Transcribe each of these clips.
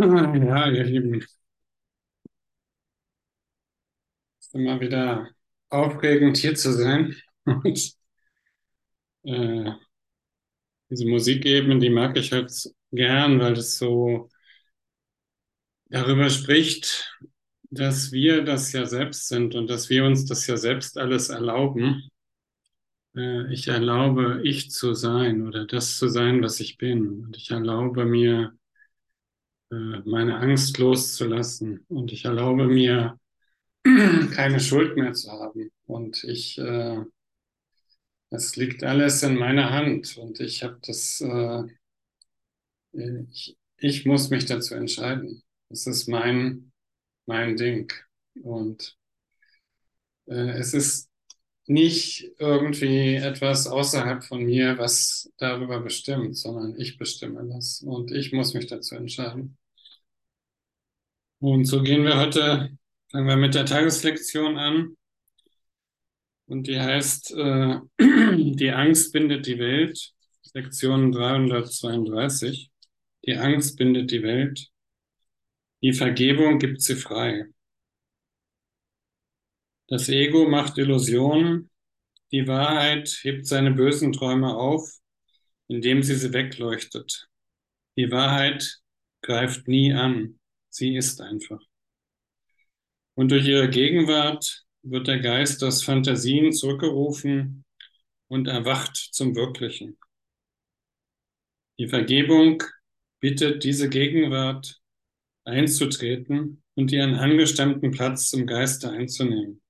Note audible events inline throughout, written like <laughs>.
Ja, ihr Lieben, es ist immer wieder aufregend hier zu sein. <laughs> Und äh, diese Musik eben, die mag ich halt gern, weil es so darüber spricht, dass wir das ja selbst sind und dass wir uns das ja selbst alles erlauben. Äh, ich erlaube, ich zu sein oder das zu sein, was ich bin. Und ich erlaube mir, meine Angst loszulassen. Und ich erlaube mir, <clears throat> keine Schuld mehr zu haben. Und ich, äh, es liegt alles in meiner Hand. Und ich habe das, äh, ich, ich muss mich dazu entscheiden. Das ist mein, mein Ding. Und äh, es ist nicht irgendwie etwas außerhalb von mir, was darüber bestimmt, sondern ich bestimme das. Und ich muss mich dazu entscheiden. Und so gehen wir heute, fangen wir mit der Tageslektion an. Und die heißt, äh, <clears throat> die Angst bindet die Welt. Lektion 332. Die Angst bindet die Welt. Die Vergebung gibt sie frei. Das Ego macht Illusionen. Die Wahrheit hebt seine bösen Träume auf, indem sie sie wegleuchtet. Die Wahrheit greift nie an. Sie ist einfach. Und durch ihre Gegenwart wird der Geist aus Fantasien zurückgerufen und erwacht zum Wirklichen. Die Vergebung bittet diese Gegenwart einzutreten und ihren angestammten Platz im Geiste einzunehmen.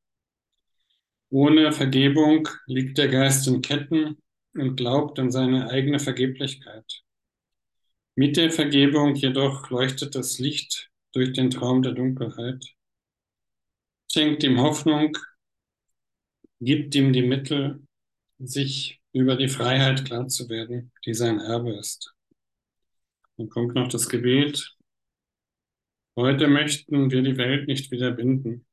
Ohne Vergebung liegt der Geist in Ketten und glaubt an seine eigene Vergeblichkeit. Mit der Vergebung jedoch leuchtet das Licht durch den Traum der Dunkelheit, schenkt ihm Hoffnung, gibt ihm die Mittel, sich über die Freiheit klar zu werden, die sein Erbe ist. Dann kommt noch das Gebet. Heute möchten wir die Welt nicht wieder binden.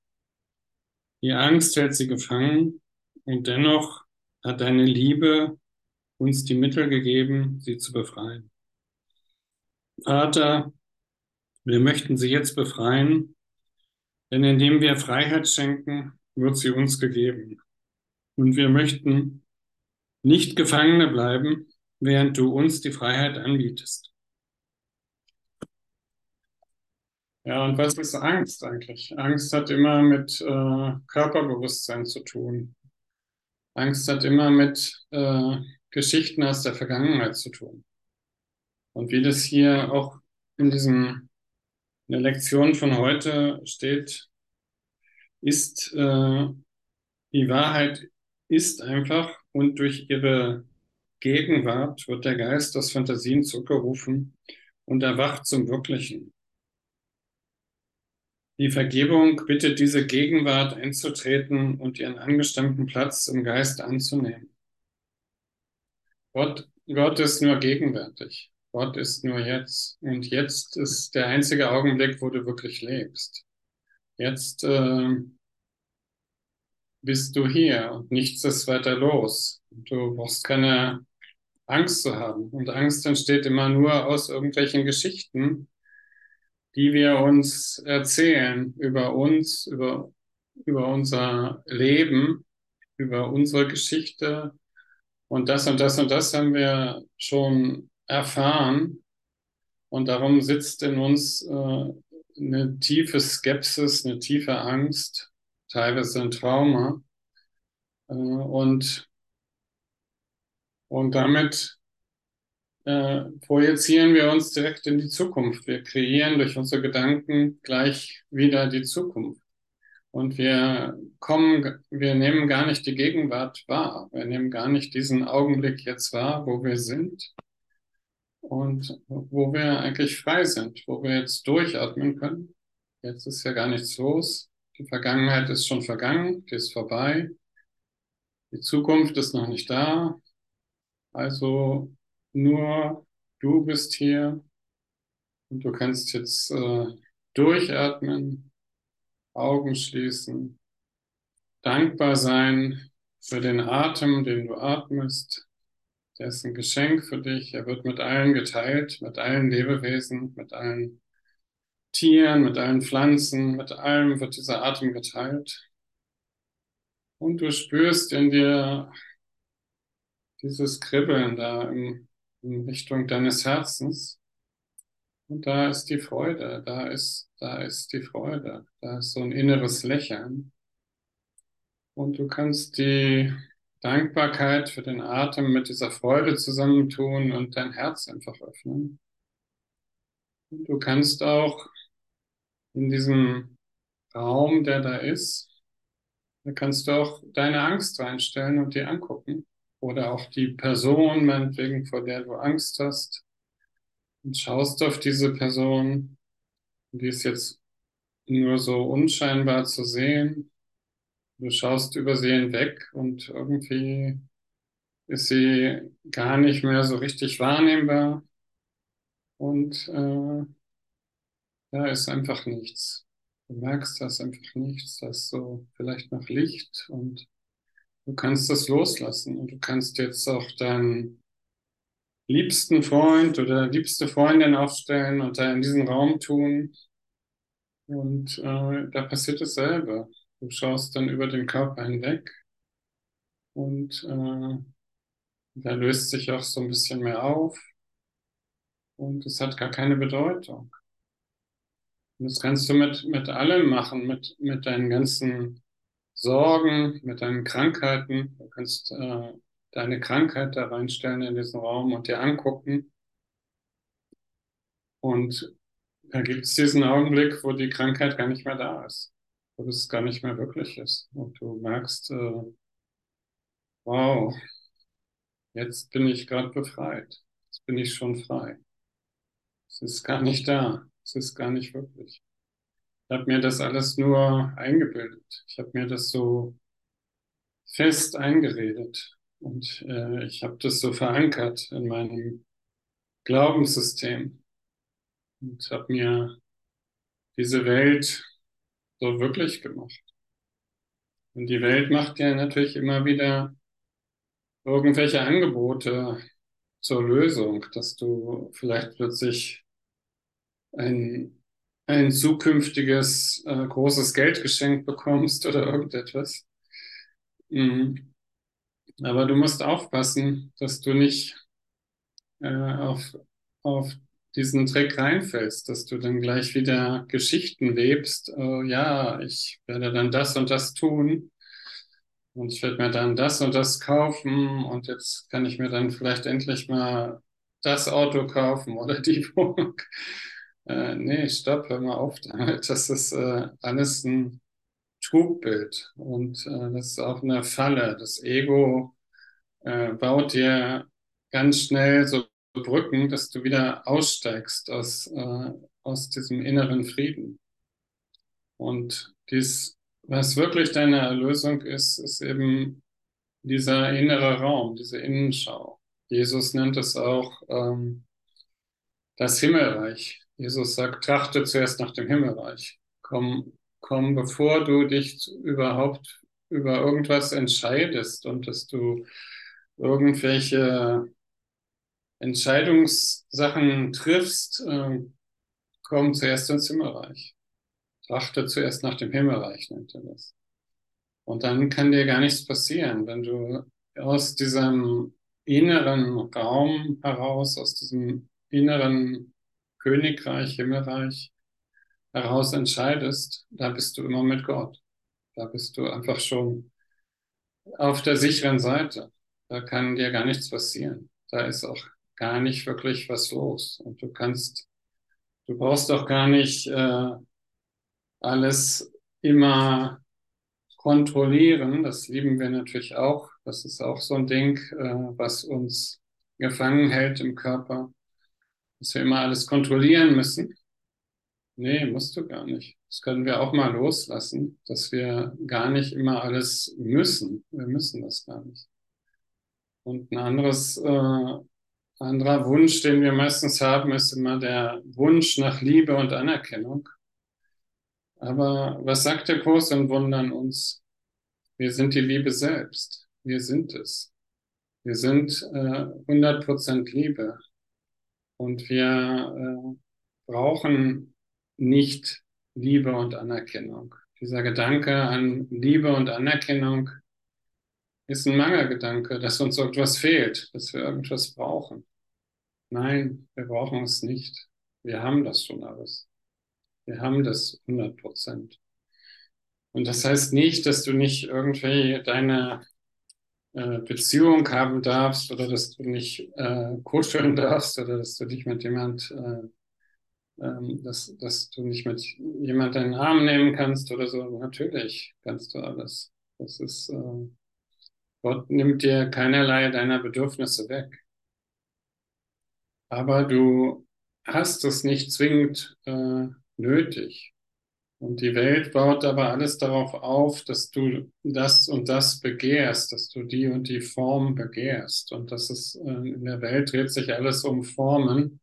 Die Angst hält sie gefangen und dennoch hat deine Liebe uns die Mittel gegeben, sie zu befreien. Vater, wir möchten sie jetzt befreien, denn indem wir Freiheit schenken, wird sie uns gegeben. Und wir möchten nicht Gefangene bleiben, während du uns die Freiheit anbietest. Ja, und was ist Angst eigentlich? Angst hat immer mit äh, Körperbewusstsein zu tun. Angst hat immer mit äh, Geschichten aus der Vergangenheit zu tun. Und wie das hier auch in diesem in der Lektion von heute steht, ist äh, die Wahrheit ist einfach und durch ihre Gegenwart wird der Geist aus Fantasien zurückgerufen und erwacht zum Wirklichen. Die Vergebung bittet diese Gegenwart einzutreten und ihren angestammten Platz im Geist anzunehmen. Gott, Gott ist nur gegenwärtig. Gott ist nur jetzt. Und jetzt ist der einzige Augenblick, wo du wirklich lebst. Jetzt äh, bist du hier und nichts ist weiter los. Du brauchst keine Angst zu haben. Und Angst entsteht immer nur aus irgendwelchen Geschichten, die wir uns erzählen über uns, über, über unser Leben, über unsere Geschichte. Und das und das und das haben wir schon erfahren. Und darum sitzt in uns äh, eine tiefe Skepsis, eine tiefe Angst, teilweise ein Trauma. Äh, und, und damit äh, projizieren wir uns direkt in die Zukunft. Wir kreieren durch unsere Gedanken gleich wieder die Zukunft. Und wir kommen, wir nehmen gar nicht die Gegenwart wahr. Wir nehmen gar nicht diesen Augenblick jetzt wahr, wo wir sind und wo wir eigentlich frei sind, wo wir jetzt durchatmen können. Jetzt ist ja gar nichts los. Die Vergangenheit ist schon vergangen, die ist vorbei. Die Zukunft ist noch nicht da. Also nur du bist hier und du kannst jetzt äh, durchatmen, Augen schließen, dankbar sein für den Atem, den du atmest. Der ist ein Geschenk für dich. Er wird mit allen geteilt, mit allen Lebewesen, mit allen Tieren, mit allen Pflanzen, mit allem wird dieser Atem geteilt. Und du spürst in dir dieses Kribbeln da in, in Richtung deines Herzens. Und da ist die Freude, da ist, da ist die Freude, da ist so ein inneres Lächeln. Und du kannst die Dankbarkeit für den Atem mit dieser Freude zusammentun und dein Herz einfach öffnen. Und du kannst auch in diesem Raum, der da ist, da kannst du auch deine Angst reinstellen und die angucken. Oder auch die Person, meinetwegen, vor der du Angst hast. Und schaust auf diese Person. Die ist jetzt nur so unscheinbar zu sehen. Du schaust über sie hinweg und irgendwie ist sie gar nicht mehr so richtig wahrnehmbar. Und äh, da ist einfach nichts. Du merkst, da ist einfach nichts. Da ist so vielleicht noch Licht und du kannst das loslassen. Und du kannst jetzt auch deinen liebsten Freund oder liebste Freundin aufstellen und da in diesen Raum tun. Und äh, da passiert dasselbe. Du schaust dann über den Körper hinweg und äh, da löst sich auch so ein bisschen mehr auf und es hat gar keine Bedeutung. Und das kannst du mit, mit allem machen, mit, mit deinen ganzen Sorgen, mit deinen Krankheiten. Du kannst äh, deine Krankheit da reinstellen in diesen Raum und dir angucken. Und da gibt es diesen Augenblick, wo die Krankheit gar nicht mehr da ist, wo es gar nicht mehr wirklich ist. Und du merkst, äh, wow, jetzt bin ich gerade befreit. Jetzt bin ich schon frei. Es ist gar nicht da. Es ist gar nicht wirklich. Ich habe mir das alles nur eingebildet. Ich habe mir das so fest eingeredet und äh, ich habe das so verankert in meinem Glaubenssystem und habe mir diese Welt so wirklich gemacht. Und die Welt macht ja natürlich immer wieder irgendwelche Angebote zur Lösung, dass du vielleicht plötzlich ein, ein zukünftiges äh, großes Geldgeschenk bekommst oder irgendetwas. Mhm. Aber du musst aufpassen, dass du nicht äh, auf, auf diesen Trick reinfällst, dass du dann gleich wieder Geschichten lebst. Oh, ja, ich werde dann das und das tun und ich werde mir dann das und das kaufen und jetzt kann ich mir dann vielleicht endlich mal das Auto kaufen oder die <laughs> Wohnung. Äh, nee, stopp, hör mal auf damit. <laughs> Das ist äh, alles ein Trugbild und äh, das ist auch eine Falle. Das Ego äh, baut dir ganz schnell so Brücken, dass du wieder aussteigst aus, äh, aus diesem inneren Frieden. Und dies, was wirklich deine Erlösung ist, ist eben dieser innere Raum, diese Innenschau. Jesus nennt es auch ähm, das Himmelreich. Jesus sagt, trachte zuerst nach dem Himmelreich. Komm, komm, bevor du dich überhaupt über irgendwas entscheidest und dass du irgendwelche Entscheidungssachen triffst, äh, komm zuerst ins Himmelreich. Trachte zuerst nach dem Himmelreich, nennt er das. Und dann kann dir gar nichts passieren, wenn du aus diesem inneren Raum heraus, aus diesem inneren Königreich, Himmelreich heraus entscheidest, da bist du immer mit Gott. Da bist du einfach schon auf der sicheren Seite. Da kann dir gar nichts passieren. Da ist auch gar nicht wirklich was los. Und du kannst, du brauchst auch gar nicht äh, alles immer kontrollieren. Das lieben wir natürlich auch. Das ist auch so ein Ding, äh, was uns gefangen hält im Körper dass wir immer alles kontrollieren müssen. Nee, musst du gar nicht. Das können wir auch mal loslassen, dass wir gar nicht immer alles müssen. Wir müssen das gar nicht. Und ein anderes, äh, anderer Wunsch, den wir meistens haben, ist immer der Wunsch nach Liebe und Anerkennung. Aber was sagt der Kurs in Wundern uns? Wir sind die Liebe selbst. Wir sind es. Wir sind äh, 100% Liebe. Und wir äh, brauchen nicht Liebe und Anerkennung. Dieser Gedanke an Liebe und Anerkennung ist ein Mangelgedanke, dass uns irgendwas fehlt, dass wir irgendwas brauchen. Nein, wir brauchen es nicht. Wir haben das schon alles. Wir haben das 100 Prozent. Und das heißt nicht, dass du nicht irgendwie deine äh, Beziehung haben darfst oder dass du nicht äh, kuscheln darfst oder dass du dich mit jemand, äh, äh, dass, dass du nicht mit jemand deinen Arm nehmen kannst oder so. Natürlich kannst du alles. Das ist, äh, Gott nimmt dir keinerlei deiner Bedürfnisse weg. Aber du hast es nicht zwingend äh, nötig. Und die Welt baut aber alles darauf auf, dass du das und das begehrst, dass du die und die Form begehrst. Und das ist, äh, in der Welt dreht sich alles um Formen.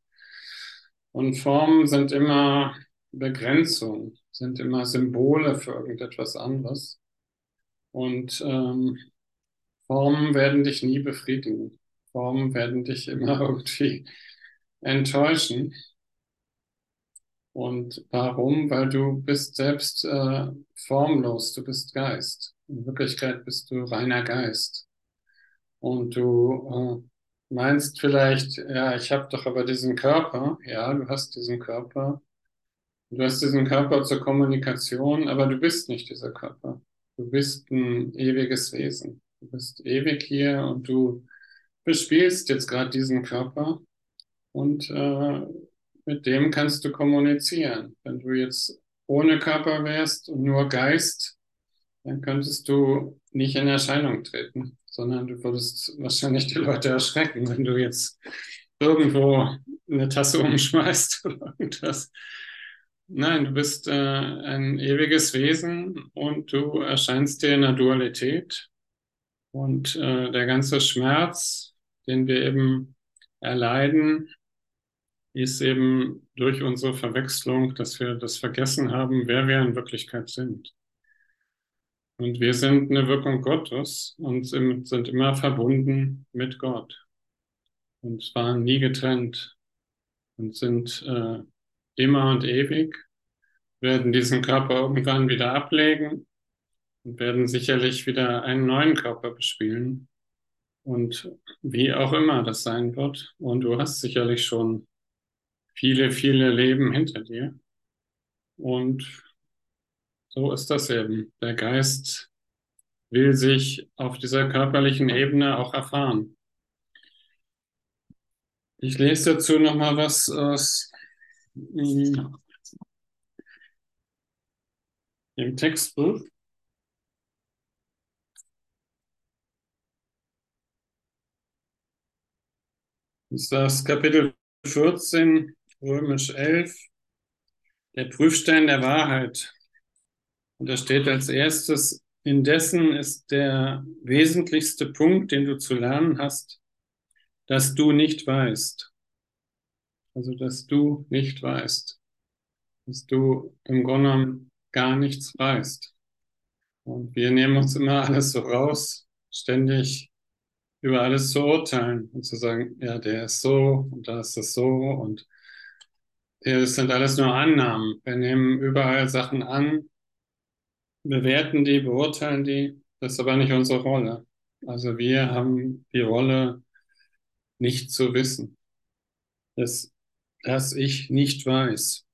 Und Formen sind immer Begrenzung, sind immer Symbole für irgendetwas anderes. Und ähm, Formen werden dich nie befriedigen. Formen werden dich immer <laughs> irgendwie enttäuschen. Und warum? Weil du bist selbst äh, formlos, du bist Geist. In Wirklichkeit bist du reiner Geist. Und du äh, meinst vielleicht, ja, ich habe doch aber diesen Körper. Ja, du hast diesen Körper. Du hast diesen Körper zur Kommunikation, aber du bist nicht dieser Körper. Du bist ein ewiges Wesen. Du bist ewig hier und du bespielst jetzt gerade diesen Körper und äh, mit dem kannst du kommunizieren. Wenn du jetzt ohne Körper wärst und nur Geist, dann könntest du nicht in Erscheinung treten, sondern du würdest wahrscheinlich die Leute erschrecken, wenn du jetzt irgendwo eine Tasse umschmeißt <laughs> oder irgendwas. Nein, du bist äh, ein ewiges Wesen und du erscheinst dir in der Dualität. Und äh, der ganze Schmerz, den wir eben erleiden, ist eben durch unsere Verwechslung, dass wir das vergessen haben, wer wir in Wirklichkeit sind. Und wir sind eine Wirkung Gottes und sind immer verbunden mit Gott und waren nie getrennt und sind äh, immer und ewig, werden diesen Körper irgendwann wieder ablegen und werden sicherlich wieder einen neuen Körper bespielen. Und wie auch immer das sein wird. Und du hast sicherlich schon viele, viele Leben hinter dir. Und so ist das eben. Der Geist will sich auf dieser körperlichen Ebene auch erfahren. Ich lese dazu noch mal was aus hm, dem Textbuch. Das ist das Kapitel 14 Römisch 11, der Prüfstein der Wahrheit. Und da steht als erstes, indessen ist der wesentlichste Punkt, den du zu lernen hast, dass du nicht weißt. Also, dass du nicht weißt. Dass du im Grunde genommen gar nichts weißt. Und wir nehmen uns immer alles so raus, ständig über alles zu urteilen und zu sagen, ja, der ist so und da ist das so und es sind alles nur Annahmen. Wir nehmen überall Sachen an, bewerten die, beurteilen die. Das ist aber nicht unsere Rolle. Also wir haben die Rolle, nicht zu wissen. Dass, dass ich nicht weiß.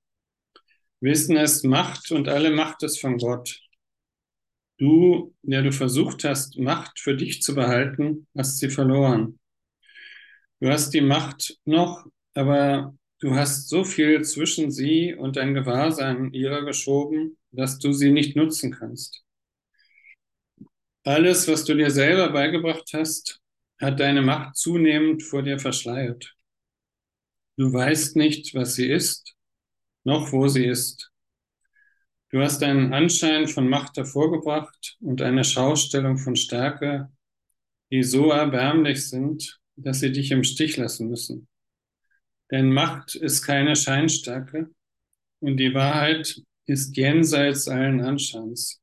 Wissen ist Macht und alle Macht ist von Gott. Du, der du versucht hast, Macht für dich zu behalten, hast sie verloren. Du hast die Macht noch, aber Du hast so viel zwischen sie und dein Gewahrsein ihrer geschoben, dass du sie nicht nutzen kannst. Alles, was du dir selber beigebracht hast, hat deine Macht zunehmend vor dir verschleiert. Du weißt nicht, was sie ist, noch wo sie ist. Du hast einen Anschein von Macht hervorgebracht und eine Schaustellung von Stärke, die so erbärmlich sind, dass sie dich im Stich lassen müssen. Denn Macht ist keine Scheinstärke und die Wahrheit ist jenseits allen Anscheins.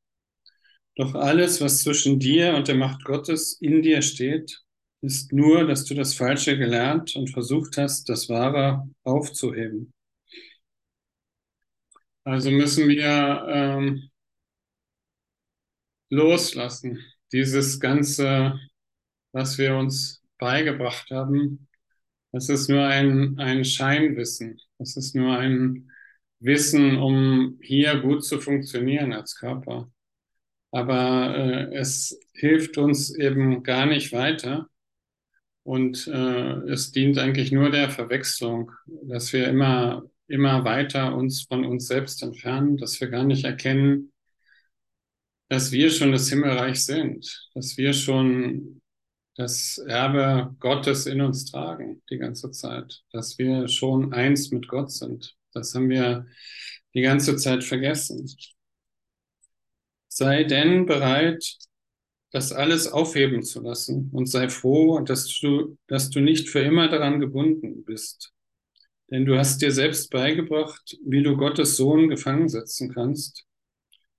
Doch alles, was zwischen dir und der Macht Gottes in dir steht, ist nur, dass du das Falsche gelernt und versucht hast, das Wahre aufzuheben. Also müssen wir ähm, loslassen. Dieses Ganze, was wir uns beigebracht haben, das ist nur ein, ein Scheinwissen. Das ist nur ein Wissen, um hier gut zu funktionieren als Körper. Aber äh, es hilft uns eben gar nicht weiter. Und äh, es dient eigentlich nur der Verwechslung, dass wir immer, immer weiter uns von uns selbst entfernen, dass wir gar nicht erkennen, dass wir schon das Himmelreich sind, dass wir schon das Erbe Gottes in uns tragen die ganze Zeit, dass wir schon eins mit Gott sind. Das haben wir die ganze Zeit vergessen. Sei denn bereit, das alles aufheben zu lassen und sei froh, dass du, dass du nicht für immer daran gebunden bist. Denn du hast dir selbst beigebracht, wie du Gottes Sohn gefangen setzen kannst.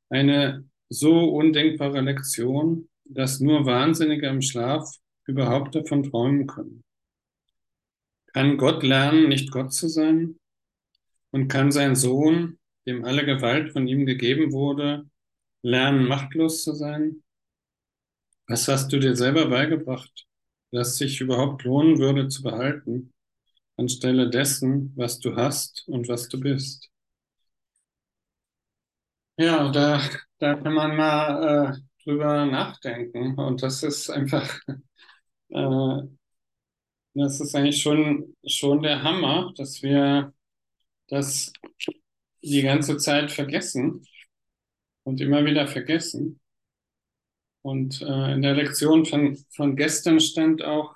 Eine so undenkbare Lektion, dass nur Wahnsinnige im Schlaf überhaupt davon träumen können. Kann Gott lernen, nicht Gott zu sein? Und kann sein Sohn, dem alle Gewalt von ihm gegeben wurde, lernen, machtlos zu sein? Was hast du dir selber beigebracht, das sich überhaupt lohnen würde zu behalten, anstelle dessen, was du hast und was du bist? Ja, da, da kann man mal äh, drüber nachdenken. Und das ist einfach, äh, das ist eigentlich schon, schon der Hammer, dass wir das die ganze Zeit vergessen und immer wieder vergessen. Und äh, in der Lektion von, von gestern stand auch,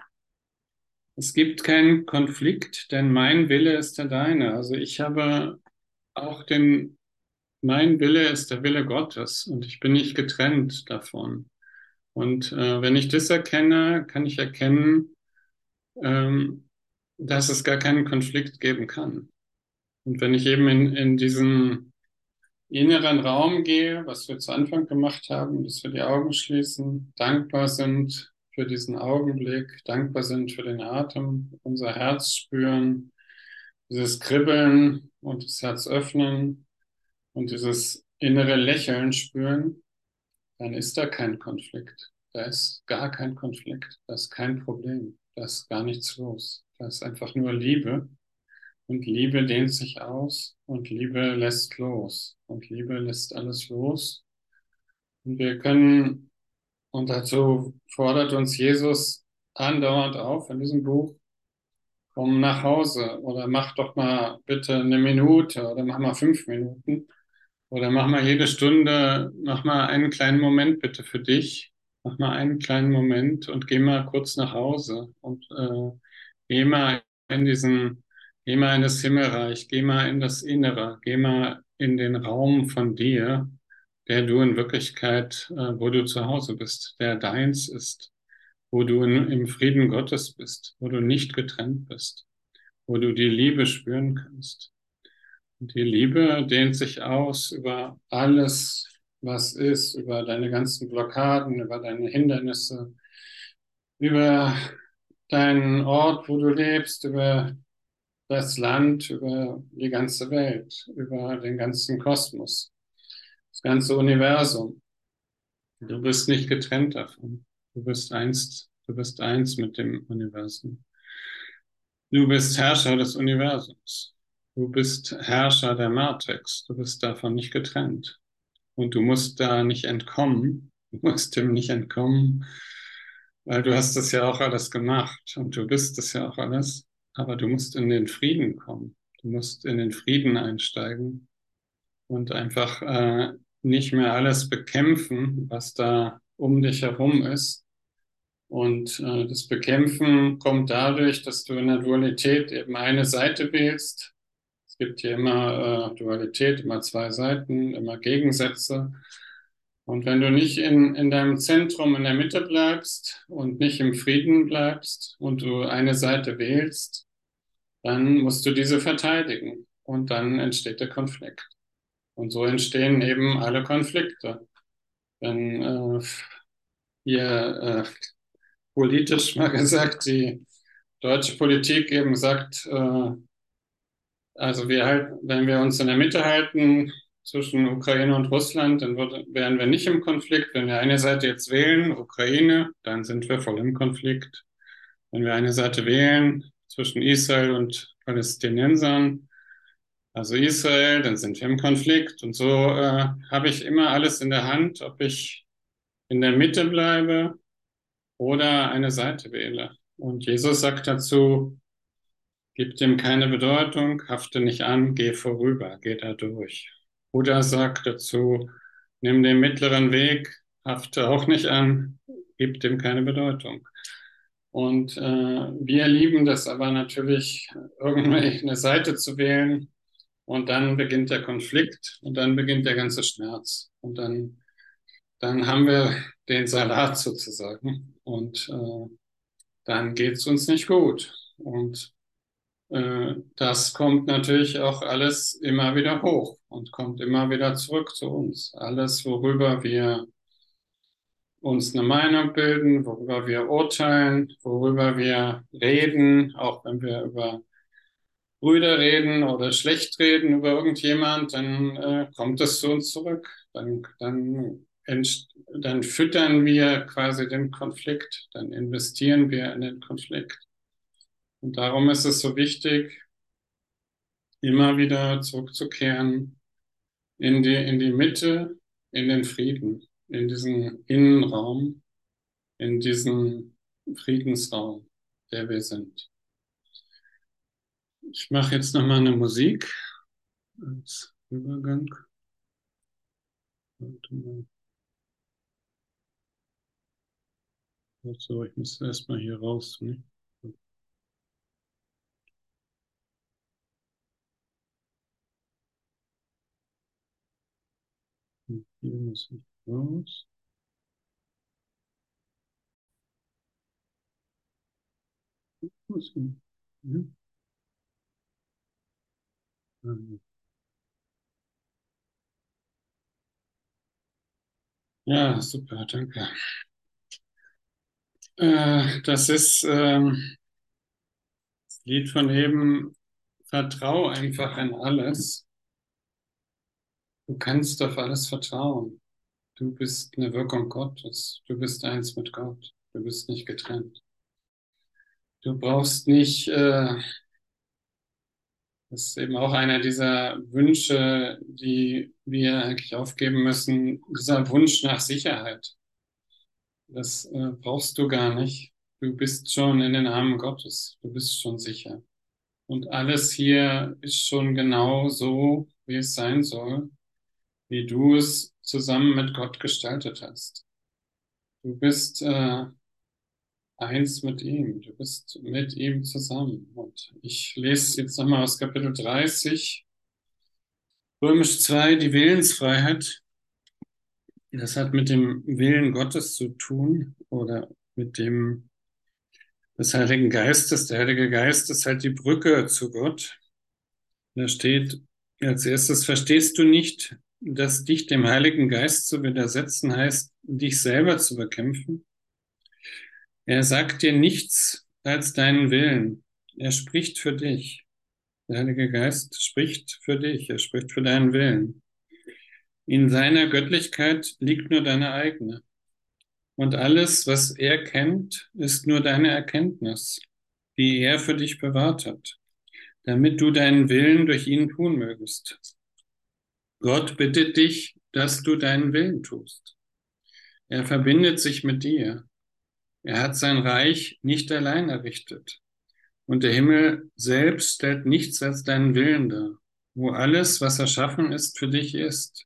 es gibt keinen Konflikt, denn mein Wille ist der deine. Also ich habe auch den, mein Wille ist der Wille Gottes und ich bin nicht getrennt davon. Und äh, wenn ich das erkenne, kann ich erkennen, ähm, dass es gar keinen Konflikt geben kann. Und wenn ich eben in, in diesen inneren Raum gehe, was wir zu Anfang gemacht haben, dass wir die Augen schließen, dankbar sind für diesen Augenblick, dankbar sind für den Atem, unser Herz spüren, dieses Kribbeln und das Herz öffnen und dieses innere Lächeln spüren, dann ist da kein Konflikt. Da ist gar kein Konflikt. Da ist kein Problem. Da ist gar nichts los. Da ist einfach nur Liebe. Und Liebe dehnt sich aus und Liebe lässt los. Und Liebe lässt alles los. Und wir können, und dazu fordert uns Jesus andauernd auf in diesem Buch, komm nach Hause oder mach doch mal bitte eine Minute oder mach mal fünf Minuten oder mach mal jede Stunde, mach mal einen kleinen Moment bitte für dich. Mach mal einen kleinen Moment und geh mal kurz nach Hause und äh, geh mal in diesen Geh mal in das Himmelreich, geh mal in das Innere, geh mal in den Raum von dir, der du in Wirklichkeit, äh, wo du zu Hause bist, der deins ist, wo du in, im Frieden Gottes bist, wo du nicht getrennt bist, wo du die Liebe spüren kannst. Die Liebe dehnt sich aus über alles, was ist, über deine ganzen Blockaden, über deine Hindernisse, über deinen Ort, wo du lebst, über das Land, über die ganze Welt, über den ganzen Kosmos, das ganze Universum. Du bist nicht getrennt davon. Du bist eins, du bist eins mit dem Universum. Du bist Herrscher des Universums. Du bist Herrscher der Matrix. Du bist davon nicht getrennt. Und du musst da nicht entkommen. Du musst dem nicht entkommen, weil du hast das ja auch alles gemacht und du bist es ja auch alles. Aber du musst in den Frieden kommen. Du musst in den Frieden einsteigen und einfach äh, nicht mehr alles bekämpfen, was da um dich herum ist. Und äh, das Bekämpfen kommt dadurch, dass du in der Dualität eben eine Seite wählst. Gibt hier immer äh, Dualität, immer zwei Seiten, immer Gegensätze. Und wenn du nicht in, in deinem Zentrum in der Mitte bleibst und nicht im Frieden bleibst und du eine Seite wählst, dann musst du diese verteidigen und dann entsteht der Konflikt. Und so entstehen eben alle Konflikte. Wenn äh, hier äh, politisch mal <laughs> gesagt die deutsche Politik eben sagt, äh, Also wir halt, wenn wir uns in der Mitte halten zwischen Ukraine und Russland, dann wird, wären wir nicht im Konflikt. Wenn wir eine Seite jetzt wählen, Ukraine, dann sind wir voll im Konflikt. Wenn wir eine Seite wählen zwischen Israel und Palästinensern, also Israel, dann sind wir im Konflikt. Und so äh, habe ich immer alles in der Hand, ob ich in der Mitte bleibe oder eine Seite wähle. Und Jesus sagt dazu, gib dem keine Bedeutung, hafte nicht an, geh vorüber, geh da durch. Buddha sagt dazu, nimm den mittleren Weg, hafte auch nicht an, gib dem keine Bedeutung. Und äh, wir lieben das aber natürlich, irgendwie <laughs> eine Seite zu wählen. Und dann beginnt der Konflikt und dann beginnt der ganze Schmerz. Und dann, dann haben wir den Salat sozusagen. Und äh, dann geht's uns nicht gut. Und das kommt natürlich auch alles immer wieder hoch und kommt immer wieder zurück zu uns. Alles, worüber wir uns eine Meinung bilden, worüber wir urteilen, worüber wir reden, auch wenn wir über Brüder reden oder schlecht reden über irgendjemand, dann äh, kommt es zu uns zurück. Dann, dann, dann füttern wir quasi den Konflikt, dann investieren wir in den Konflikt. Und darum ist es so wichtig, immer wieder zurückzukehren in die, in die Mitte, in den Frieden in diesen Innenraum, in diesen Friedensraum, der wir sind. Ich mache jetzt nochmal eine Musik als Übergang. So, ich muss erstmal hier raus. Ne? Hier muss ich raus. Ja, super, danke. Äh, das ist ähm, das Lied von eben, vertrau einfach in alles. Du kannst auf alles vertrauen. Du bist eine Wirkung Gottes. Du bist eins mit Gott. Du bist nicht getrennt. Du brauchst nicht, äh, das ist eben auch einer dieser Wünsche, die wir eigentlich aufgeben müssen, dieser Wunsch nach Sicherheit. Das äh, brauchst du gar nicht. Du bist schon in den Armen Gottes. Du bist schon sicher. Und alles hier ist schon genau so, wie es sein soll, wie du es zusammen mit Gott gestaltet hast. Du bist äh, eins mit ihm, du bist mit ihm zusammen. Und ich lese jetzt nochmal aus Kapitel 30, Römisch 2, die Willensfreiheit. Das hat mit dem Willen Gottes zu tun oder mit dem des Heiligen Geistes. Der Heilige Geist ist halt die Brücke zu Gott. Da steht als erstes, verstehst du nicht, dass dich dem Heiligen Geist zu widersetzen heißt, dich selber zu bekämpfen. Er sagt dir nichts als deinen Willen. Er spricht für dich. Der Heilige Geist spricht für dich. Er spricht für deinen Willen. In seiner Göttlichkeit liegt nur deine eigene. Und alles, was er kennt, ist nur deine Erkenntnis, die er für dich bewahrt hat, damit du deinen Willen durch ihn tun mögest. Gott bittet dich, dass du deinen Willen tust. Er verbindet sich mit dir. Er hat sein Reich nicht allein errichtet. Und der Himmel selbst stellt nichts als deinen Willen dar, wo alles, was erschaffen ist, für dich ist.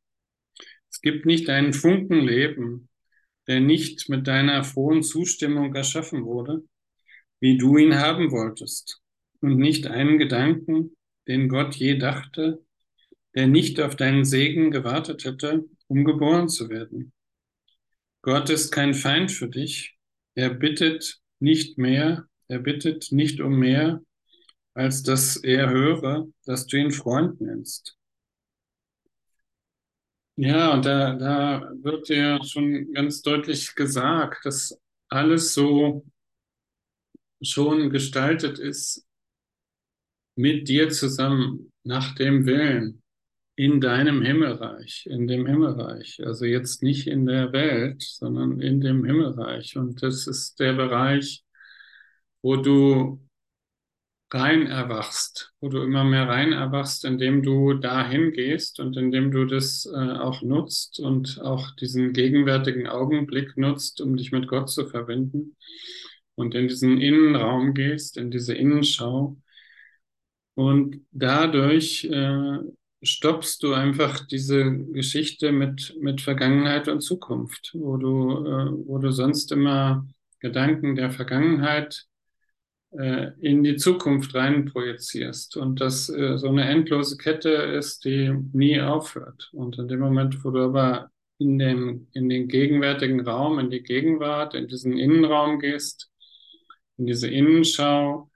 Es gibt nicht einen Funken Leben, der nicht mit deiner frohen Zustimmung erschaffen wurde, wie du ihn haben wolltest, und nicht einen Gedanken, den Gott je dachte, der nicht auf deinen Segen gewartet hätte, um geboren zu werden. Gott ist kein Feind für dich. Er bittet nicht mehr, er bittet nicht um mehr, als dass er höre, dass du ihn Freund nennst. Ja, und da, da wird dir schon ganz deutlich gesagt, dass alles so schon gestaltet ist, mit dir zusammen nach dem Willen in deinem Himmelreich, in dem Himmelreich. Also jetzt nicht in der Welt, sondern in dem Himmelreich. Und das ist der Bereich, wo du rein erwachst, wo du immer mehr rein erwachst, indem du dahin gehst und indem du das äh, auch nutzt und auch diesen gegenwärtigen Augenblick nutzt, um dich mit Gott zu verbinden und in diesen Innenraum gehst, in diese Innenschau. Und dadurch äh, stoppst du einfach diese Geschichte mit, mit Vergangenheit und Zukunft, wo du, äh, wo du sonst immer Gedanken der Vergangenheit äh, in die Zukunft rein projizierst und das äh, so eine endlose Kette ist, die nie aufhört. Und in dem Moment, wo du aber in den, in den gegenwärtigen Raum, in die Gegenwart, in diesen Innenraum gehst, in diese Innenschau,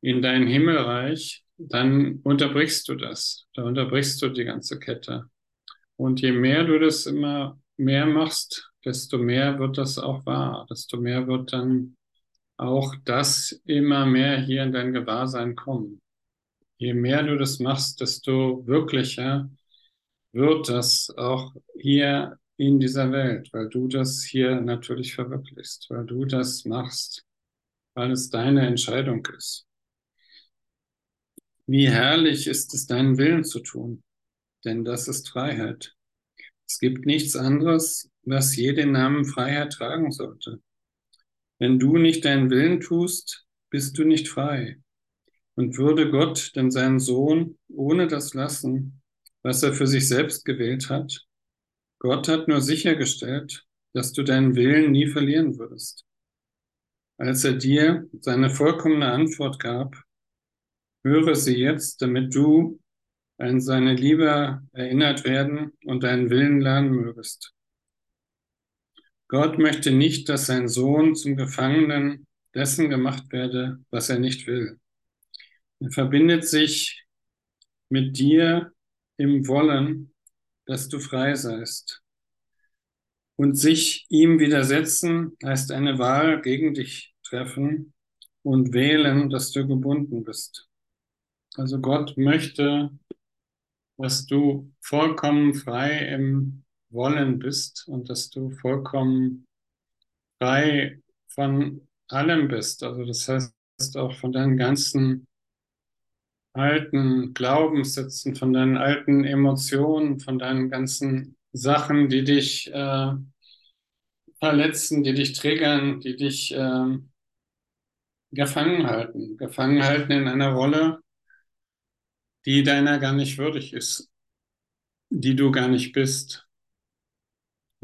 in dein Himmelreich, dann unterbrichst du das. Da unterbrichst du die ganze Kette. Und je mehr du das immer mehr machst, desto mehr wird das auch wahr, desto mehr wird dann auch das immer mehr hier in dein Gewahrsein kommen. Je mehr du das machst, desto wirklicher wird das auch hier in dieser Welt, weil du das hier natürlich verwirklichst, weil du das machst, weil es deine Entscheidung ist. Wie herrlich ist es, deinen Willen zu tun, denn das ist Freiheit. Es gibt nichts anderes, was je den Namen Freiheit tragen sollte. Wenn du nicht deinen Willen tust, bist du nicht frei. Und würde Gott denn seinen Sohn ohne das lassen, was er für sich selbst gewählt hat? Gott hat nur sichergestellt, dass du deinen Willen nie verlieren würdest. Als er dir seine vollkommene Antwort gab, höre sie jetzt, damit du an seine Liebe erinnert werden und deinen Willen lernen mögest. Gott möchte nicht, dass sein Sohn zum Gefangenen dessen gemacht werde, was er nicht will. Er verbindet sich mit dir im Wollen, dass du frei seist. Und sich ihm widersetzen heißt eine Wahl gegen dich treffen und wählen, dass du gebunden bist. Also Gott möchte, dass du vollkommen frei im wollen bist und dass du vollkommen frei von allem bist. Also das heißt auch von deinen ganzen alten Glaubenssätzen, von deinen alten Emotionen, von deinen ganzen Sachen, die dich äh, verletzen, die dich triggern, die dich äh, gefangen halten. Gefangen halten in einer Rolle, die deiner gar nicht würdig ist, die du gar nicht bist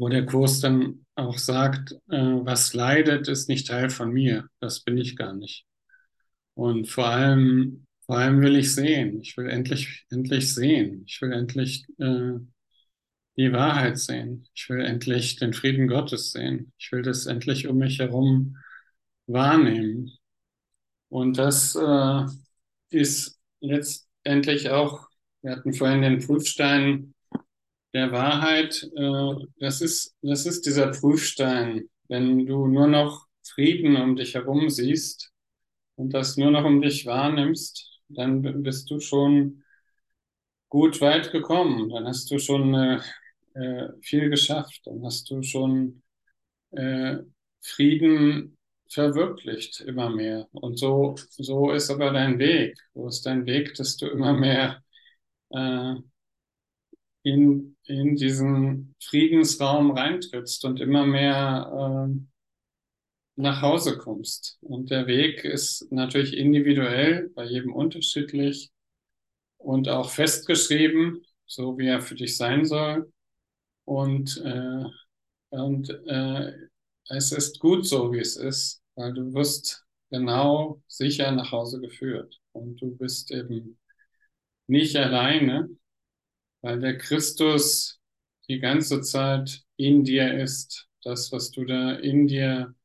wo der Kurs dann auch sagt, äh, was leidet, ist nicht Teil von mir. Das bin ich gar nicht. Und vor allem, vor allem will ich sehen. Ich will endlich, endlich sehen. Ich will endlich äh, die Wahrheit sehen. Ich will endlich den Frieden Gottes sehen. Ich will das endlich um mich herum wahrnehmen. Und das äh, ist letztendlich auch, wir hatten vorhin den Prüfstein der Wahrheit, äh, das ist, das ist dieser Prüfstein. Wenn du nur noch Frieden um dich herum siehst und das nur noch um dich wahrnimmst, dann bist du schon gut weit gekommen. Dann hast du schon äh, äh, viel geschafft. Dann hast du schon äh, Frieden verwirklicht immer mehr. Und so, so ist aber dein Weg. So ist dein Weg, dass du immer mehr äh, in, in diesen Friedensraum reintrittst und immer mehr äh, nach Hause kommst. Und der Weg ist natürlich individuell, bei jedem unterschiedlich und auch festgeschrieben, so wie er für dich sein soll. Und, äh, und äh, es ist gut so, wie es ist, weil du wirst genau sicher nach Hause geführt. Und du bist eben nicht alleine, weil der Christus die ganze Zeit in dir ist. Das, was du da in dir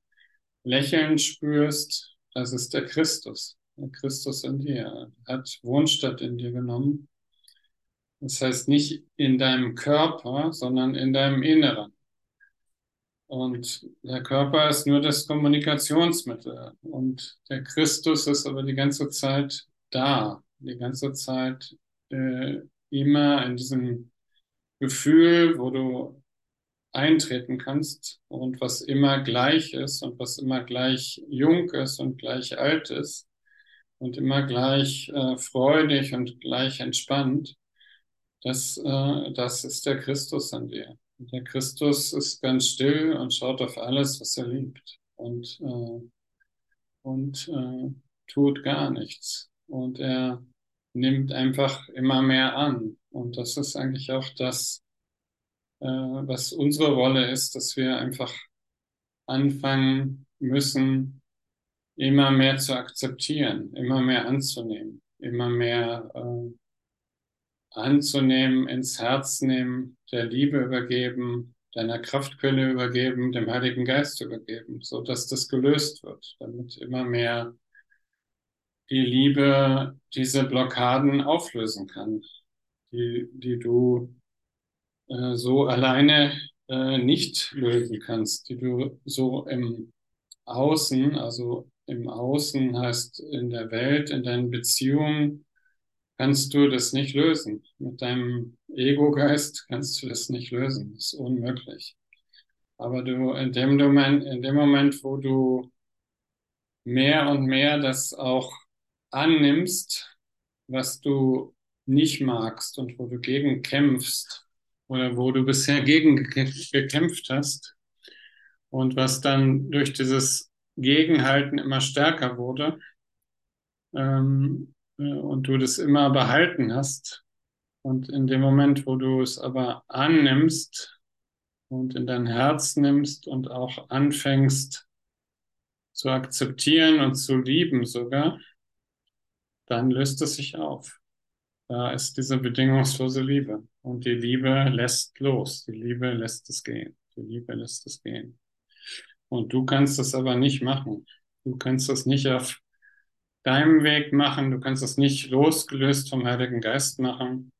lächeln spürst, das ist der Christus. Der Christus in dir hat Wohnstatt in dir genommen. Das heißt nicht in deinem Körper, sondern in deinem Inneren. Und der Körper ist nur das Kommunikationsmittel. Und der Christus ist aber die ganze Zeit da. die ganze Zeit äh, immer in diesem Gefühl, wo du eintreten kannst und was immer gleich ist und was immer gleich jung ist und gleich alt ist und immer gleich äh, freudig und gleich entspannt, das, äh, das ist der Christus an dir. Der Christus ist ganz still und schaut auf alles, was er liebt und, äh, und äh, tut gar nichts. Und er nimmt einfach immer mehr an. Und das ist eigentlich auch das, äh, was unsere Rolle ist, dass wir einfach anfangen müssen, immer mehr zu akzeptieren, immer mehr anzunehmen, immer mehr äh, anzunehmen, ins Herz nehmen, der Liebe übergeben, deiner Kraftquelle übergeben, dem Heiligen Geist übergeben, so dass das gelöst wird, damit immer mehr die Liebe diese Blockaden auflösen kann, die, die du äh, so alleine äh, nicht lösen kannst, die du so im Außen, also im Außen heißt in der Welt, in deinen Beziehungen, kannst du das nicht lösen. Mit deinem Ego-Geist kannst du das nicht lösen. Das ist unmöglich. Aber du, in dem Moment, in dem Moment, wo du mehr und mehr das auch annimmst, was du nicht magst und wo du gegen kämpfst oder wo du bisher gegen <laughs> gekämpft hast und was dann durch dieses Gegenhalten immer stärker wurde ähm, äh, und du das immer behalten hast und in dem Moment, wo du es aber annimmst und in dein Herz nimmst und auch anfängst zu akzeptieren und zu lieben sogar, dann löst es sich auf. Da ist diese bedingungslose Liebe. Und die Liebe lässt los. Die Liebe lässt es gehen. Die Liebe lässt es gehen. Und du kannst es aber nicht machen. Du kannst es nicht auf deinem Weg machen. Du kannst es nicht losgelöst vom Heiligen Geist machen.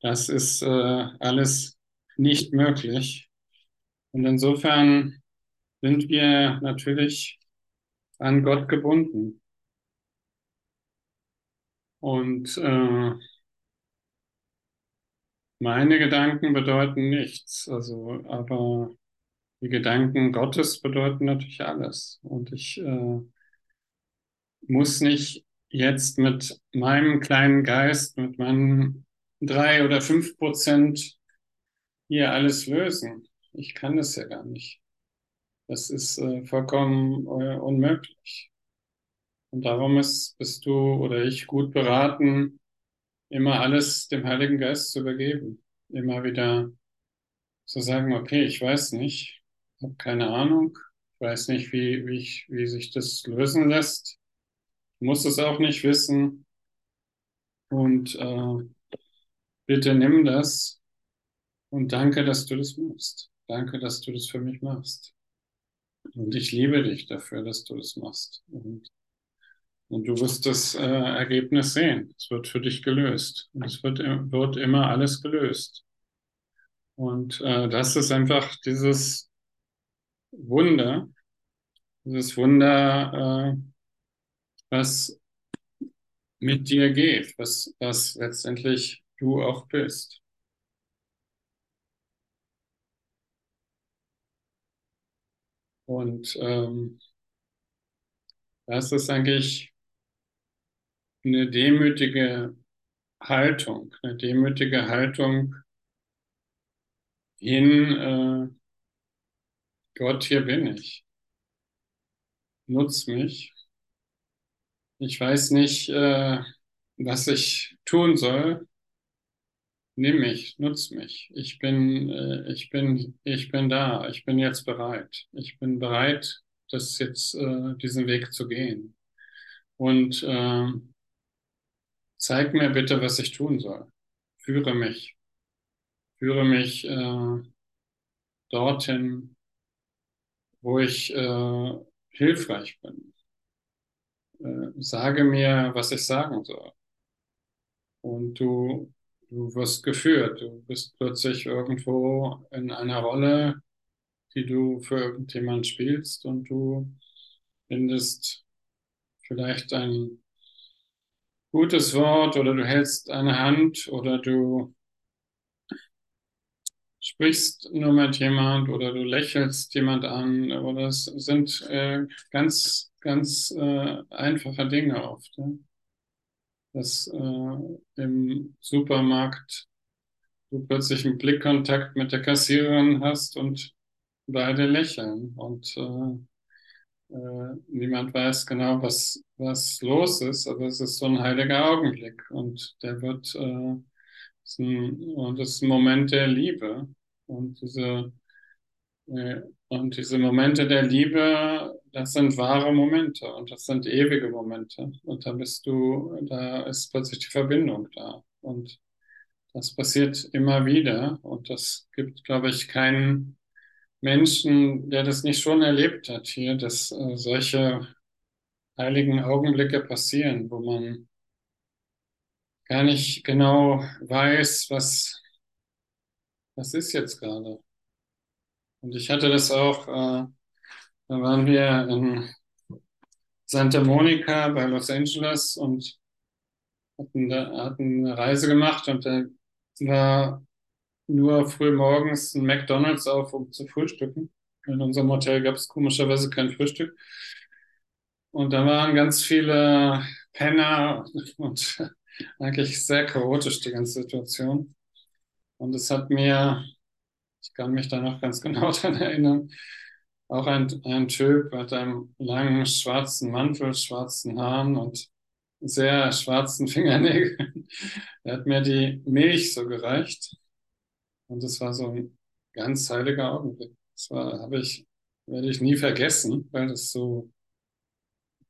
Das ist äh, alles nicht möglich. Und insofern sind wir natürlich an Gott gebunden. Und äh, meine Gedanken bedeuten nichts. Also, aber die Gedanken Gottes bedeuten natürlich alles. Und ich äh, muss nicht jetzt mit meinem kleinen Geist, mit meinen drei oder fünf Prozent hier alles lösen. Ich kann das ja gar nicht. Das ist äh, vollkommen äh, unmöglich. Und darum ist, bist du oder ich gut beraten, immer alles dem Heiligen Geist zu übergeben. Immer wieder zu sagen, okay, ich weiß nicht, habe keine Ahnung, weiß nicht, wie, wie, ich, wie sich das lösen lässt, ich muss es auch nicht wissen. Und äh, bitte nimm das und danke, dass du das machst. Danke, dass du das für mich machst. Und ich liebe dich dafür, dass du das machst. Und und du wirst das äh, Ergebnis sehen. Es wird für dich gelöst. Und es wird, wird immer alles gelöst. Und äh, das ist einfach dieses Wunder, dieses Wunder, äh, was mit dir geht, was, was letztendlich du auch bist. Und ähm, das ist eigentlich eine demütige Haltung, eine demütige Haltung hin, äh, Gott, hier bin ich. Nutz mich. Ich weiß nicht, äh, was ich tun soll. Nimm mich, nutz mich. Ich bin, äh, ich bin, ich bin da. Ich bin jetzt bereit. Ich bin bereit, das jetzt, äh, diesen Weg zu gehen. Und äh, Zeig mir bitte, was ich tun soll. Führe mich. Führe mich äh, dorthin, wo ich äh, hilfreich bin. Äh, sage mir, was ich sagen soll. Und du, du wirst geführt. Du bist plötzlich irgendwo in einer Rolle, die du für irgendjemand spielst und du findest vielleicht ein gutes Wort oder du hältst eine Hand oder du sprichst nur mit jemand oder du lächelst jemand an oder es sind äh, ganz, ganz äh, einfache Dinge oft. Ja? Dass äh, im Supermarkt du plötzlich einen Blickkontakt mit der Kassiererin hast und beide lächeln und äh, äh, niemand weiß genau, was, was los ist, aber es ist so ein heiliger Augenblick und der wird, äh, und das ist ein Moment der Liebe und diese, äh, und diese Momente der Liebe, das sind wahre Momente und das sind ewige Momente. Und da bist du, da ist plötzlich die Verbindung da. Und das passiert immer wieder. Und das gibt, glaube ich, keinen Menschen, der das nicht schon erlebt hat hier, dass äh, solche heiligen Augenblicke passieren, wo man gar nicht genau weiß, was, was ist jetzt gerade. Und ich hatte das auch, äh, da waren wir in Santa Monica bei Los Angeles und hatten, da, hatten eine Reise gemacht und da war nur früh morgens ein McDonald's auf, um zu frühstücken. In unserem Hotel gab es komischerweise kein Frühstück. Und da waren ganz viele Penner und <laughs> eigentlich sehr chaotisch die ganze Situation. Und es hat mir, ich kann mich da noch ganz <laughs> genau daran erinnern, auch ein, ein Typ mit einem langen schwarzen Mantel, schwarzen Haaren und sehr schwarzen Fingernägeln. <laughs> Der hat mir die Milch so gereicht. Und das war so ein ganz heiliger Augenblick. Das war, habe ich, werde ich nie vergessen, weil das so,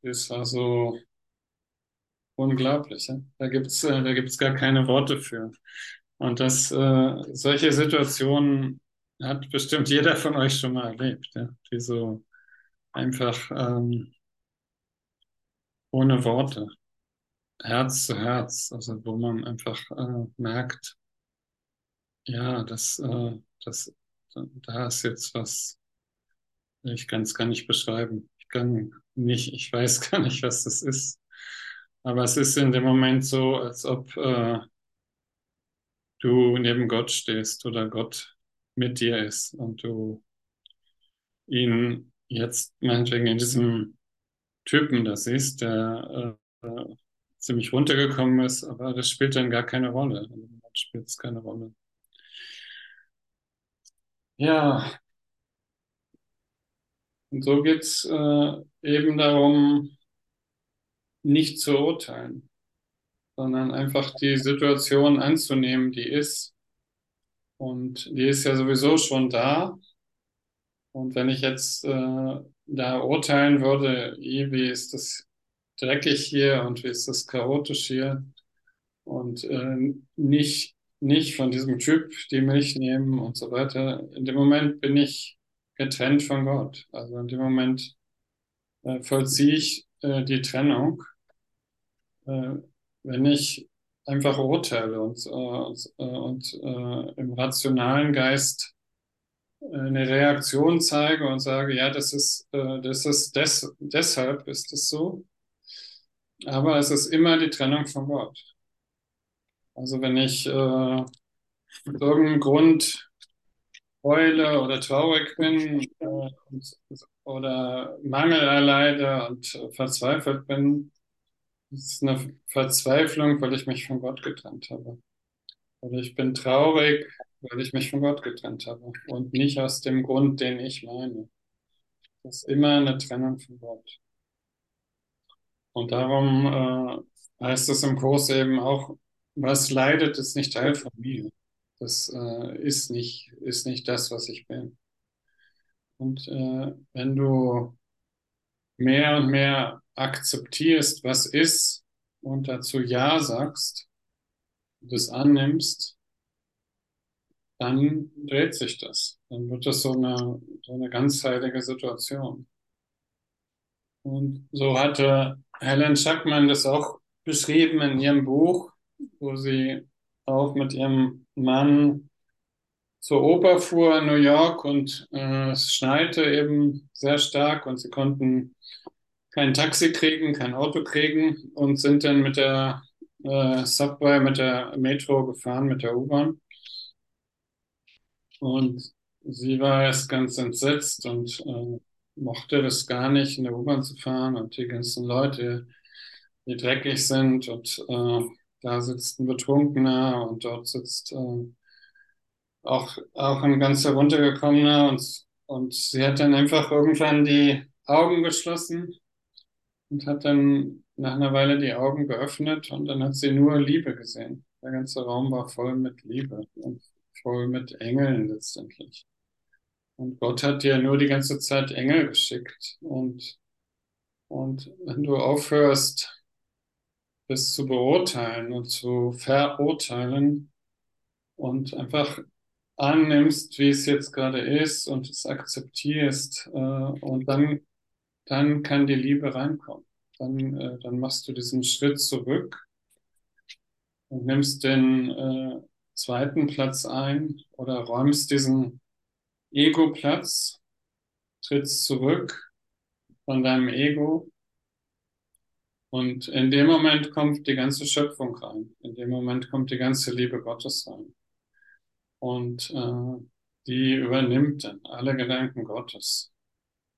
das war so unglaublich. Ja? Da gibt's, äh, da gibt's gar keine Worte für. Und das, äh, solche Situationen hat bestimmt jeder von euch schon mal erlebt, ja? die so einfach ähm, ohne Worte, Herz zu Herz, also wo man einfach äh, merkt, ja, das, äh, das, da ist jetzt was, ich kann es gar nicht beschreiben. Ich kann nicht, ich weiß <laughs> gar nicht, was das ist. Aber es ist in dem Moment so, als ob äh, du neben Gott stehst oder Gott mit dir ist und du ihn jetzt meinetwegen in diesem Typen da siehst, der äh, ziemlich runtergekommen ist, aber das spielt dann gar keine Rolle. Spielt es keine Rolle. Ja, und so geht es äh, eben darum, nicht zu urteilen, sondern einfach die Situation anzunehmen, die ist. Und die ist ja sowieso schon da. Und wenn ich jetzt äh, da urteilen würde, wie ist das dreckig hier und wie ist das chaotisch hier und äh, nicht nicht von diesem Typ die Milch nehmen und so weiter. In dem Moment bin ich getrennt von Gott. Also in dem Moment äh, vollziehe ich äh, die Trennung, äh, wenn ich einfach urteile und, äh, und, äh, und äh, im rationalen Geist eine Reaktion zeige und sage, ja, das ist, das ist des, deshalb ist es so. Aber es ist immer die Trennung von Gott. Also wenn ich äh, aus irgendeinem Grund heule oder traurig bin äh, und, oder Mangel erleide und verzweifelt bin, das ist eine Verzweiflung, weil ich mich von Gott getrennt habe. Oder ich bin traurig, weil ich mich von Gott getrennt habe und nicht aus dem Grund, den ich meine. Das ist immer eine Trennung von Gott. Und darum äh, heißt es im Kurs eben auch, was leidet, ist nicht Teil von mir. Das äh, ist, nicht, ist nicht das, was ich bin. Und äh, wenn du mehr und mehr akzeptierst, was ist und dazu Ja sagst, das annimmst, dann dreht sich das. Dann wird das so eine, so eine ganzheitliche Situation. Und so hatte Helen Schackmann das auch beschrieben in ihrem Buch wo sie auch mit ihrem Mann zur Oper fuhr in New York und äh, es schneite eben sehr stark und sie konnten kein Taxi kriegen, kein Auto kriegen und sind dann mit der äh, Subway mit der Metro gefahren, mit der U-Bahn. Und sie war erst ganz entsetzt und äh, mochte das gar nicht, in der U-Bahn zu fahren und die ganzen Leute, die dreckig sind und äh, da sitzt ein Betrunkener und dort sitzt äh, auch, auch ein ganz heruntergekommener und, und sie hat dann einfach irgendwann die Augen geschlossen und hat dann nach einer Weile die Augen geöffnet und dann hat sie nur Liebe gesehen. Der ganze Raum war voll mit Liebe und voll mit Engeln letztendlich. Und Gott hat dir nur die ganze Zeit Engel geschickt. Und, und wenn du aufhörst, das zu beurteilen und zu verurteilen und einfach annimmst, wie es jetzt gerade ist und es akzeptierst, äh, und dann, dann kann die Liebe reinkommen. Dann, äh, dann machst du diesen Schritt zurück und nimmst den äh, zweiten Platz ein oder räumst diesen Ego-Platz, trittst zurück von deinem Ego und in dem Moment kommt die ganze Schöpfung rein. In dem Moment kommt die ganze Liebe Gottes rein. Und äh, die übernimmt dann alle Gedanken Gottes.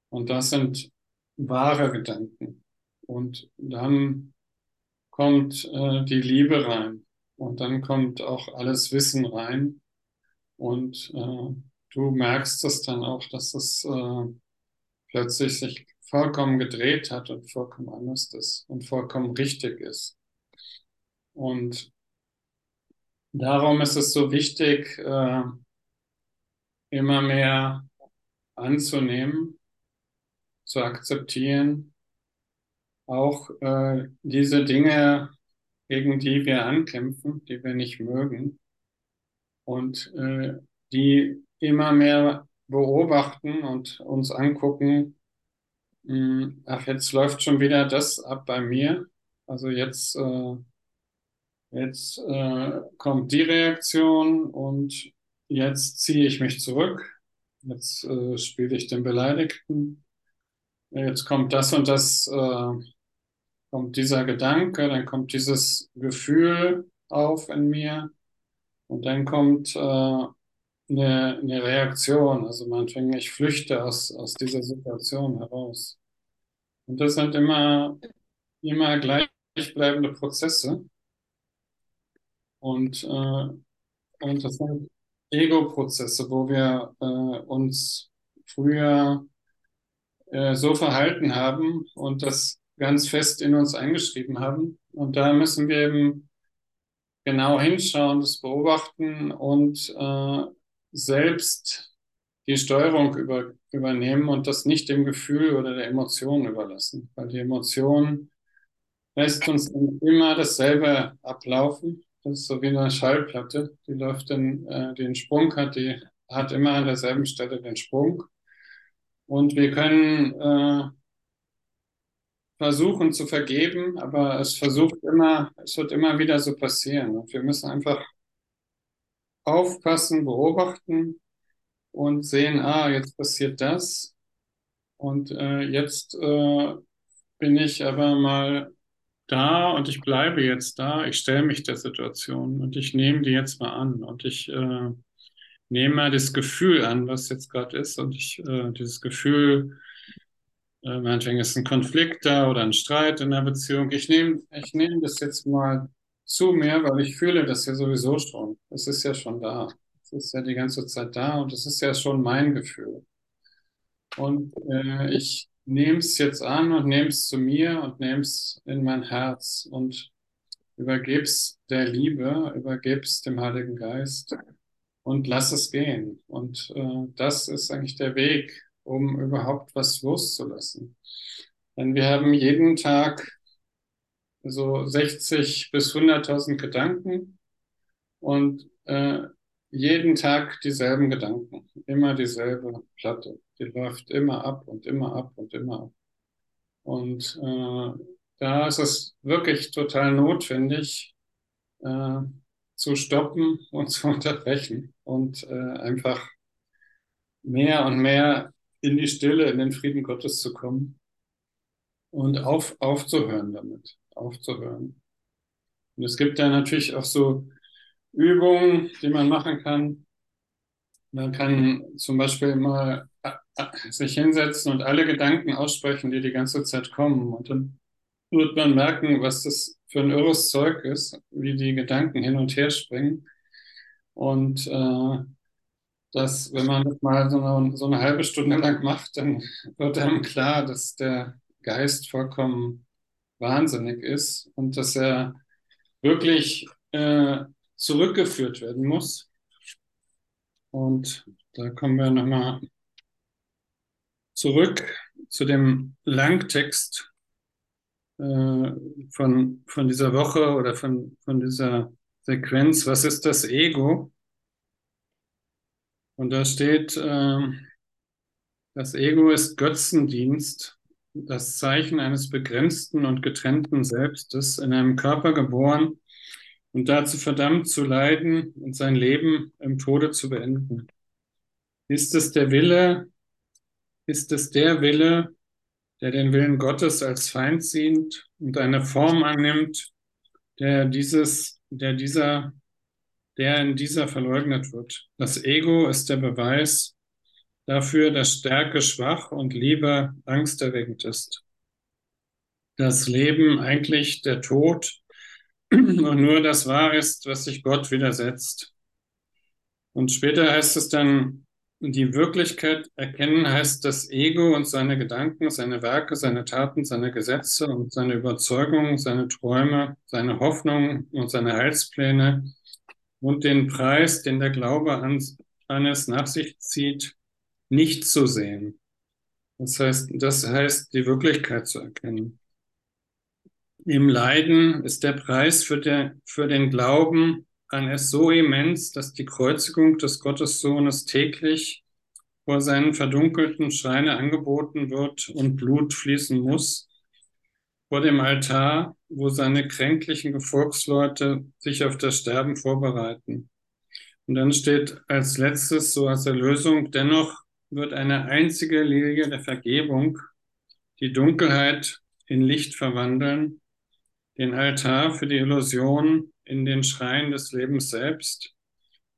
Und das sind wahre Gedanken. Und dann kommt äh, die Liebe rein. Und dann kommt auch alles Wissen rein. Und äh, du merkst es dann auch, dass es äh, plötzlich sich vollkommen gedreht hat und vollkommen anders ist und vollkommen richtig ist. Und darum ist es so wichtig, äh, immer mehr anzunehmen, zu akzeptieren, auch äh, diese Dinge, gegen die wir ankämpfen, die wir nicht mögen und äh, die immer mehr beobachten und uns angucken, hm, ach, jetzt läuft schon wieder das ab bei mir. Also jetzt, äh, jetzt äh, kommt die Reaktion und jetzt ziehe ich mich zurück. Jetzt äh, spiele ich den Beleidigten. Jetzt kommt das und das, äh, kommt dieser Gedanke, dann kommt dieses Gefühl auf in mir und dann kommt äh, eine, eine Reaktion. Also meinetwegen, ich flüchte aus, aus dieser Situation heraus. Und das sind immer, immer gleichbleibende Prozesse. Und, äh, und das sind Ego-Prozesse, wo wir äh, uns früher äh, so verhalten haben und das ganz fest in uns eingeschrieben haben. Und da müssen wir eben genau hinschauen, das beobachten und äh, selbst die Steuerung über, übernehmen und das nicht dem Gefühl oder der Emotion überlassen, weil die Emotion lässt uns immer dasselbe ablaufen. Das ist so wie eine Schallplatte, die läuft in, äh, den Sprung hat, die hat immer an derselben Stelle den Sprung. Und wir können äh, versuchen zu vergeben, aber es versucht immer, es wird immer wieder so passieren. Und wir müssen einfach aufpassen, beobachten und sehen, ah, jetzt passiert das. Und äh, jetzt äh, bin ich aber mal da und ich bleibe jetzt da. Ich stelle mich der Situation und ich nehme die jetzt mal an und ich äh, nehme mal das Gefühl an, was jetzt gerade ist und ich äh, dieses Gefühl, äh, meinetwegen ist ein Konflikt da oder ein Streit in der Beziehung. Ich nehme ich nehme das jetzt mal zu mir, weil ich fühle das ja sowieso schon. Es ist ja schon da. Es ist ja die ganze Zeit da und es ist ja schon mein Gefühl. Und äh, ich nehme es jetzt an und nehme es zu mir und nehme es in mein Herz und übergebe es der Liebe, übergebe es dem Heiligen Geist und lass es gehen. Und äh, das ist eigentlich der Weg, um überhaupt was loszulassen. Denn wir haben jeden Tag so 60 bis 100.000 Gedanken und äh, jeden Tag dieselben Gedanken, immer dieselbe Platte. Die läuft immer ab und immer ab und immer ab. Und äh, da ist es wirklich total notwendig, äh, zu stoppen <laughs> und zu unterbrechen und äh, einfach mehr und mehr in die Stille, in den Frieden Gottes zu kommen und auf, aufzuhören damit aufzuhören. Und es gibt da natürlich auch so Übungen, die man machen kann. Man kann zum Beispiel mal sich hinsetzen und alle Gedanken aussprechen, die die ganze Zeit kommen. Und dann wird man merken, was das für ein irres Zeug ist, wie die Gedanken hin und her springen. Und äh, dass, wenn man das mal so eine, so eine halbe Stunde lang macht, dann wird einem klar, dass der Geist vollkommen wahnsinnig ist und dass er wirklich äh, zurückgeführt werden muss. Und da kommen wir nochmal zurück zu dem Langtext äh, von, von dieser Woche oder von, von dieser Sequenz. Was ist das Ego? Und da steht, äh, das Ego ist Götzendienst, das Zeichen eines begrenzten und getrennten Selbstes, in einem Körper geboren und dazu verdammt zu leiden und sein Leben im Tode zu beenden. Ist es der Wille, ist es der Wille, der den Willen Gottes als Feind sieht und eine Form annimmt, der dieses, der dieser der in dieser verleugnet wird. Das Ego ist der Beweis dafür, dass Stärke schwach und Liebe angsterregend ist. Das Leben eigentlich der Tod <clears throat> und nur das wahr ist, was sich Gott widersetzt. Und später heißt es dann, die Wirklichkeit erkennen heißt das Ego und seine Gedanken, seine Werke, seine Taten, seine Gesetze und seine Überzeugungen, seine Träume, seine Hoffnungen und seine Heilspläne und den Preis, den der Glaube an, an es nach sich zieht, nicht zu sehen. Das heißt, das heißt, die Wirklichkeit zu erkennen. Im Leiden ist der Preis für, der, für den Glauben an es so immens, dass die Kreuzigung des Gottessohnes täglich vor seinen verdunkelten Schreine angeboten wird und Blut fließen muss, vor dem Altar, wo seine kränklichen Gefolgsleute sich auf das Sterben vorbereiten. Und dann steht als letztes, so als Erlösung, dennoch wird eine einzige Lilie der Vergebung die Dunkelheit in Licht verwandeln, den Altar für die Illusion in den Schrein des Lebens selbst.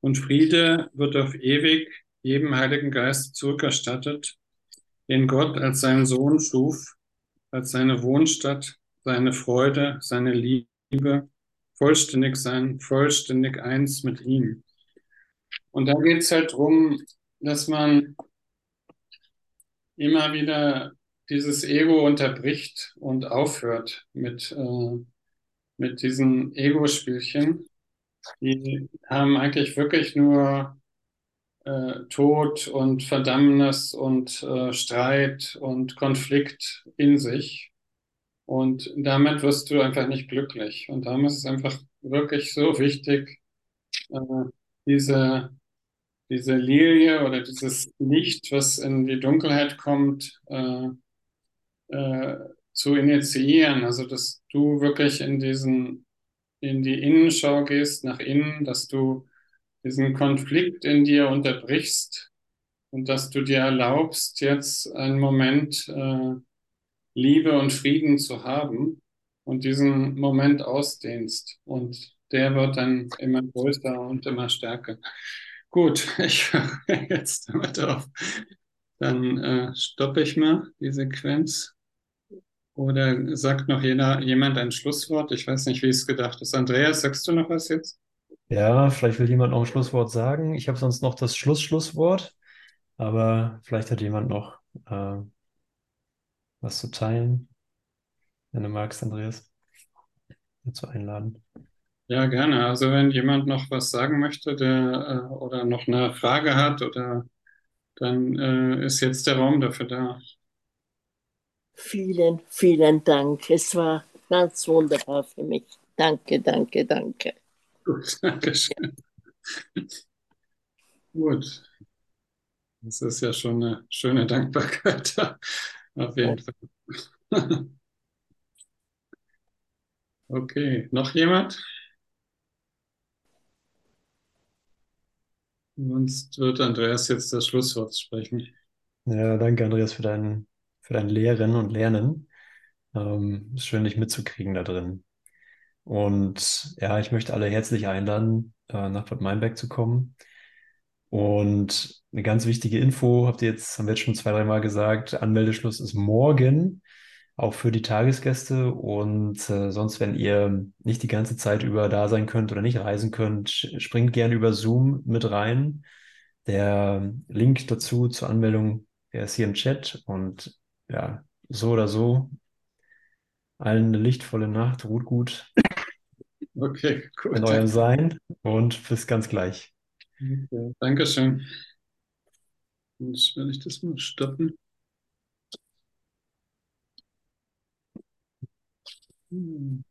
Und Friede wird auf ewig jedem Heiligen Geist zurückerstattet, den Gott als seinen Sohn schuf als seine Wohnstatt, seine Freude, seine Liebe, vollständig sein, vollständig eins mit ihm. Und da geht es halt darum, dass man immer wieder dieses Ego unterbricht und aufhört mit, äh, mit diesen Ego-Spielchen. Die haben eigentlich wirklich nur äh, Tod und Verdammnis und äh, Streit und Konflikt in sich. Und damit wirst du einfach nicht glücklich. Und darum ist es einfach wirklich so wichtig, äh, diese, diese Lilie oder dieses Licht, was in die Dunkelheit kommt, äh, äh, zu initiieren. Also, dass du wirklich in diesen, in die Innenschau gehst, nach innen, dass du diesen Konflikt in dir unterbrichst und dass du dir erlaubst, jetzt einen Moment äh, Liebe und Frieden zu haben und diesen Moment ausdehnst. Und der wird dann immer größer und immer stärker. Gut, <laughs> ich höre jetzt damit auf. Dann äh, stoppe ich mal die Sequenz. Oder sagt noch jeder, jemand ein Schlusswort? Ich weiß nicht, wie es gedacht ist. Andreas, sagst du noch was jetzt? Ja, vielleicht will jemand noch ein Schlusswort sagen. Ich habe sonst noch das Schluss-Schlusswort, aber vielleicht hat jemand noch äh, was zu teilen, wenn du magst, Andreas, dazu einladen. Ja, gerne. Also wenn jemand noch was sagen möchte, der äh, oder noch eine Frage hat, oder dann äh, ist jetzt der Raum dafür da. Vielen, vielen Dank. Es war ganz wunderbar für mich. Danke, danke, danke. Gut, danke schön. Gut. Das ist ja schon eine schöne Dankbarkeit. <laughs> Auf jeden Fall. Okay, noch jemand? Sonst wird Andreas jetzt das Schlusswort sprechen. Ja, danke, Andreas, für dein, für dein Lehren und Lernen. Ähm, ist schön, dich mitzukriegen da drin. Und ja, ich möchte alle herzlich einladen, äh, nach Bad Meinberg zu kommen. Und eine ganz wichtige Info, habt ihr jetzt, haben wir jetzt schon zwei, dreimal gesagt, Anmeldeschluss ist morgen, auch für die Tagesgäste. Und äh, sonst, wenn ihr nicht die ganze Zeit über da sein könnt oder nicht reisen könnt, springt gerne über Zoom mit rein. Der Link dazu zur Anmeldung, der ist hier im Chat. Und ja, so oder so, allen eine lichtvolle Nacht, ruht gut Okay, gut. in eurem Sein und bis ganz gleich. Okay, Dankeschön. Jetzt will ich das mal stoppen. Hm.